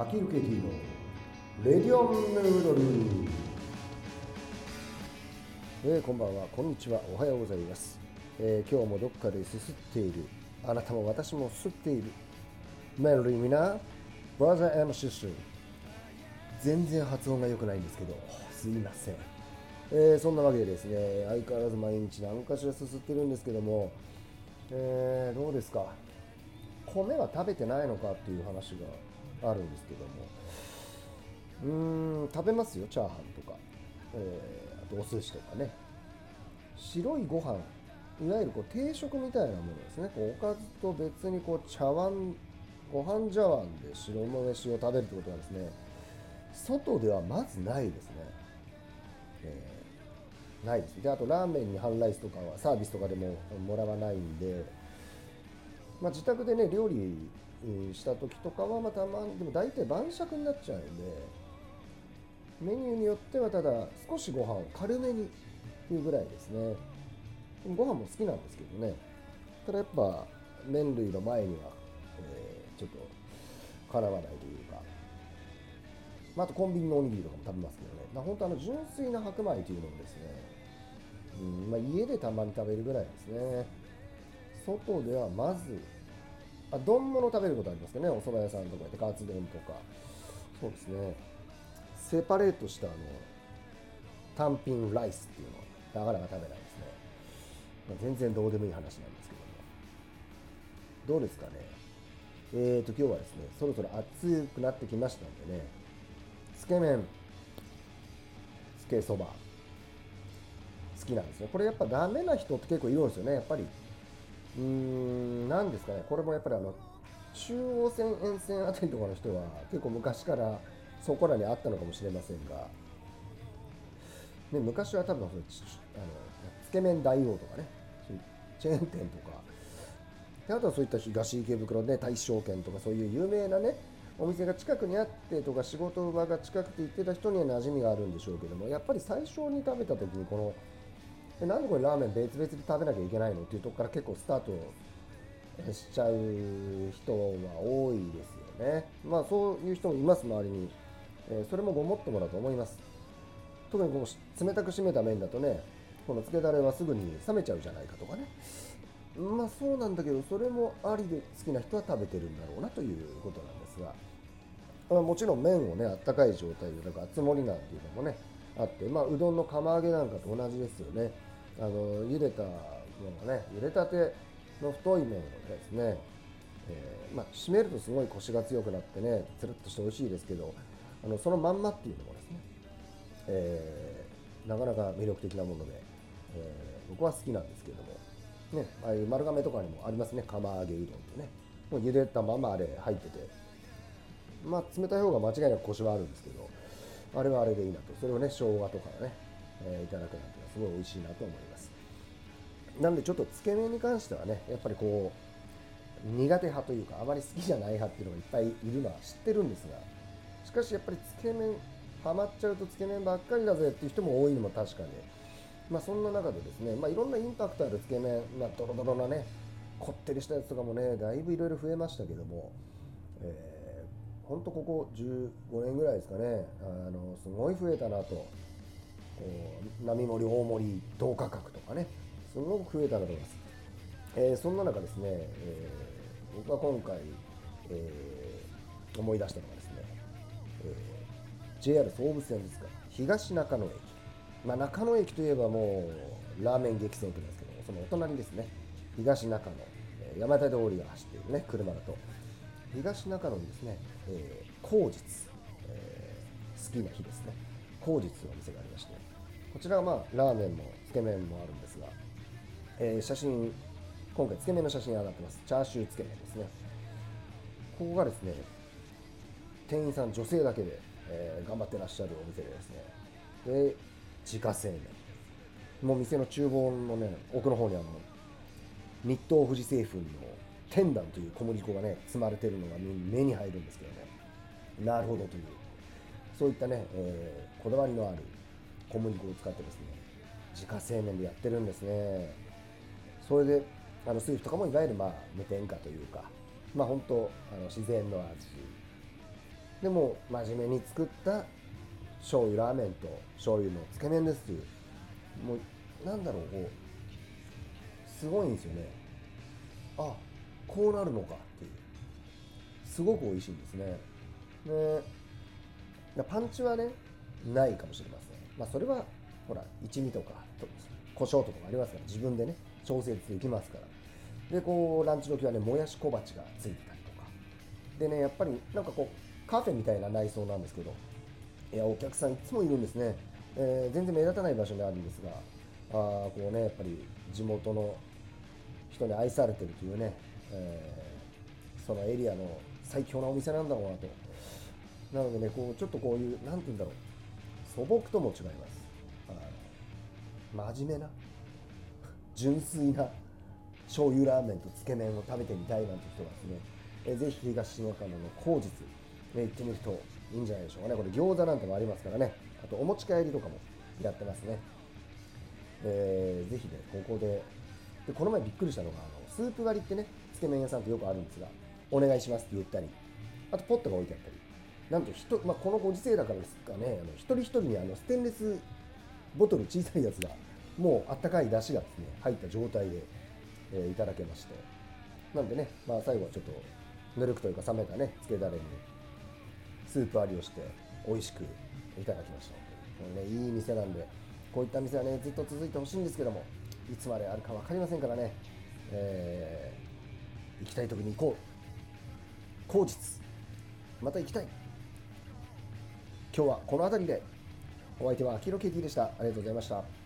ハキルケティのレディオンヌードル、えー、こんばんは。こんにちは。おはようございます、えー今日もどっかですすっている。あなたも私もすっている。メンリーミナブラザー and sister 全然発音が良くないんですけど。すいません、えーそんなわけでですね相変わらず毎日何かしらすすってるんですけども、えーどうですか？米は食べてないのかっていう話があるんですけども。うーん食べますよチャーハンとか、えーあとお寿司とかね。白いご飯いわゆるこう定食みたいなものですね。こうおかずと別にこう茶碗ご飯茶碗で白飯を食べるってことはですね外ではまずないですね、えーないです。であとラーメンに半ライスとかはサービスとかでももらわないんでまあ、自宅でね料理した時とかはまたまでも大体晩酌になっちゃうんでメニューによってはただ少しご飯を軽めにっていうぐらいですね。ご飯も好きなんですけどね。ただやっぱ麺類の前には、えーちょっとかなわないというか、まあ、あとコンビニのおにぎりとかも食べますけどね。だ本当あの純粋な白米というのをですね、うんまあ、家でたまに食べるぐらいですね。外ではまずあ丼物食べることありますけどね？お蕎麦屋さんとかでカツ丼とか。そうですね。セパレートしたあの単品ライスっていうのはなかなか食べないですね、まあ、全然どうでもいい話なんですけども。どうですかね？えーと今日はですねそろそろ暑くなってきましたんでね。つけ麺。つけそば。好きなんですよ。これやっぱダメな人って結構いるんですよね。やっぱりうーん、なんですかね、これもやっぱりあの中央線沿線あたりとかの人は結構昔からそこらにあったのかもしれませんが、ね、昔は多分そのちあのつけ麺大王とかね、チェーン店とか、であとはそういった東池袋ね、大正軒とかそういう有名なね、お店が近くにあってとか仕事場が近くて行ってた人には馴染みがあるんでしょうけどもやっぱり最初に食べた時にこのえなんでこれラーメン別々で食べなきゃいけないの？っていうとこから結構スタートしちゃう人は多いですよね。まあそういう人もいます、周りに。えーそれもごもっともだと思います。特にこう冷たく締めた麺だとね、このつけだれはすぐに冷めちゃうじゃないかとかね。まあそうなんだけど、それもありで好きな人は食べてるんだろうなということなんですが。まもちろん麺をね、あったかい状態で、だから厚盛りなんていうのもね、あって、まあうどんの釜揚げなんかと同じですよね。あの茹でたものね、茹でたての太い麺をですね、えーまあ、締めるとすごいコシが強くなってね、つるっとして美味しいですけど、あのそのまんまっていうのもですね、えーなかなか魅力的なもので、えー僕は好きなんですけども、ね、ああいう丸亀とかにもありますね、釜揚げうどんってね、もう茹でたままあれ入ってて、まあ、冷たい方が間違いなくコシはあるんですけど、あれはあれでいいなと、それをね、生姜とかね、えーいただくなんてすごい美味しいなと思います。なんでちょっとつけ麺に関してはね、やっぱりこう、苦手派というか、あまり好きじゃない派っていうのがいっぱいいるのは知ってるんですが、しかしやっぱりつけ麺、ハマっちゃうとつけ麺ばっかりだぜっていう人も多いのも確かで、まあそんな中でですね、まあいろんなインパクトあるつけ麺、まあドロドロなね、こってりしたやつとかもね、だいぶいろいろ増えましたけども、えー、ほんとここ15年ぐらいですかね、あのすごい増えたなと。並盛り、大盛り、同価格とかね、すごく増えたなと思います。えーそんな中ですね、えー僕は今回、えー思い出したのがですね、えー JR 総武線ですか、東中野駅。まあ、中野駅といえばもうラーメン激戦区なんですけど、そのお隣ですね、東中野、山手通りが走っているね、車だと、東中野にですね、えー、口実、えー好きな日ですね、口実のお店がありまして、こちらはまあラーメンもつけ麺もあるんですが、えー写真、今回つけ麺の写真上がってます。チャーシューつけ麺ですね。ここがですね、店員さん女性だけで、えー頑張ってらっしゃるお店でですね、で、自家製麺。もう店の厨房のね、奥の方にあの、日東富士製粉の天壇という小麦粉がね、積まれてるのが目に入るんですけどね、なるほどという、そういったね、えーこだわりのある小麦粉を使ってですね、自家製麺でやってるんですね。それで、あのスープとかもいわゆるまあ無添加というか、まあ本当、あの自然の味。でも真面目に作った醤油ラーメンと醤油のつけ麺ですもうなんだろうこうすごいんですよねあこうなるのかっていうすごく美味しいんですねでパンチはねないかもしれませんまあそれはほら一味とかと胡椒とかありますから自分でね調節できますから。でこうランチ時はねもやし小鉢がついてたりとか。でねやっぱりなんかこうカフェみたいな内装なんですけどいやお客さんいつもいるんですね、えー、全然目立たない場所にあるんですがあこうねやっぱり地元の人に愛されてるというね、えー、そのエリアの最強なお店なんだろうなと。なのでねこうちょっとこういう何て言うんだろう。素朴とも違います。真面目な純粋な醤油ラーメンとつけ麺を食べてみたいなんて人はですね、えー、ぜひ東中野の口実、ね、行ってみるといいんじゃないでしょうかね。これ餃子なんてもありますからね。あとお持ち帰りとかもやってますね、えー、ぜひねここででこの前びっくりしたのがあのスープ割りってねつけ麺屋さんってよくあるんですがお願いしますって言ったりあとポットが置いてあったり。なんと人、まあ、このご時世だからですかねあの一人一人にあのステンレスボトル小さいやつがもうあったかい出汁がですね入った状態で、えー、いただけまして。なんでね、まあ、最後はちょっとぬるくというか冷めたねつけだれにスープ割りをして美味しくいただきました。これねいい店なんでこういった店はねずっと続いてほしいんですけどもいつまであるか分かりませんからね、えー、行きたい時に行こう。口実また行きたい。今日はこの辺りで。お相手はアキロケティでした。ありがとうございました。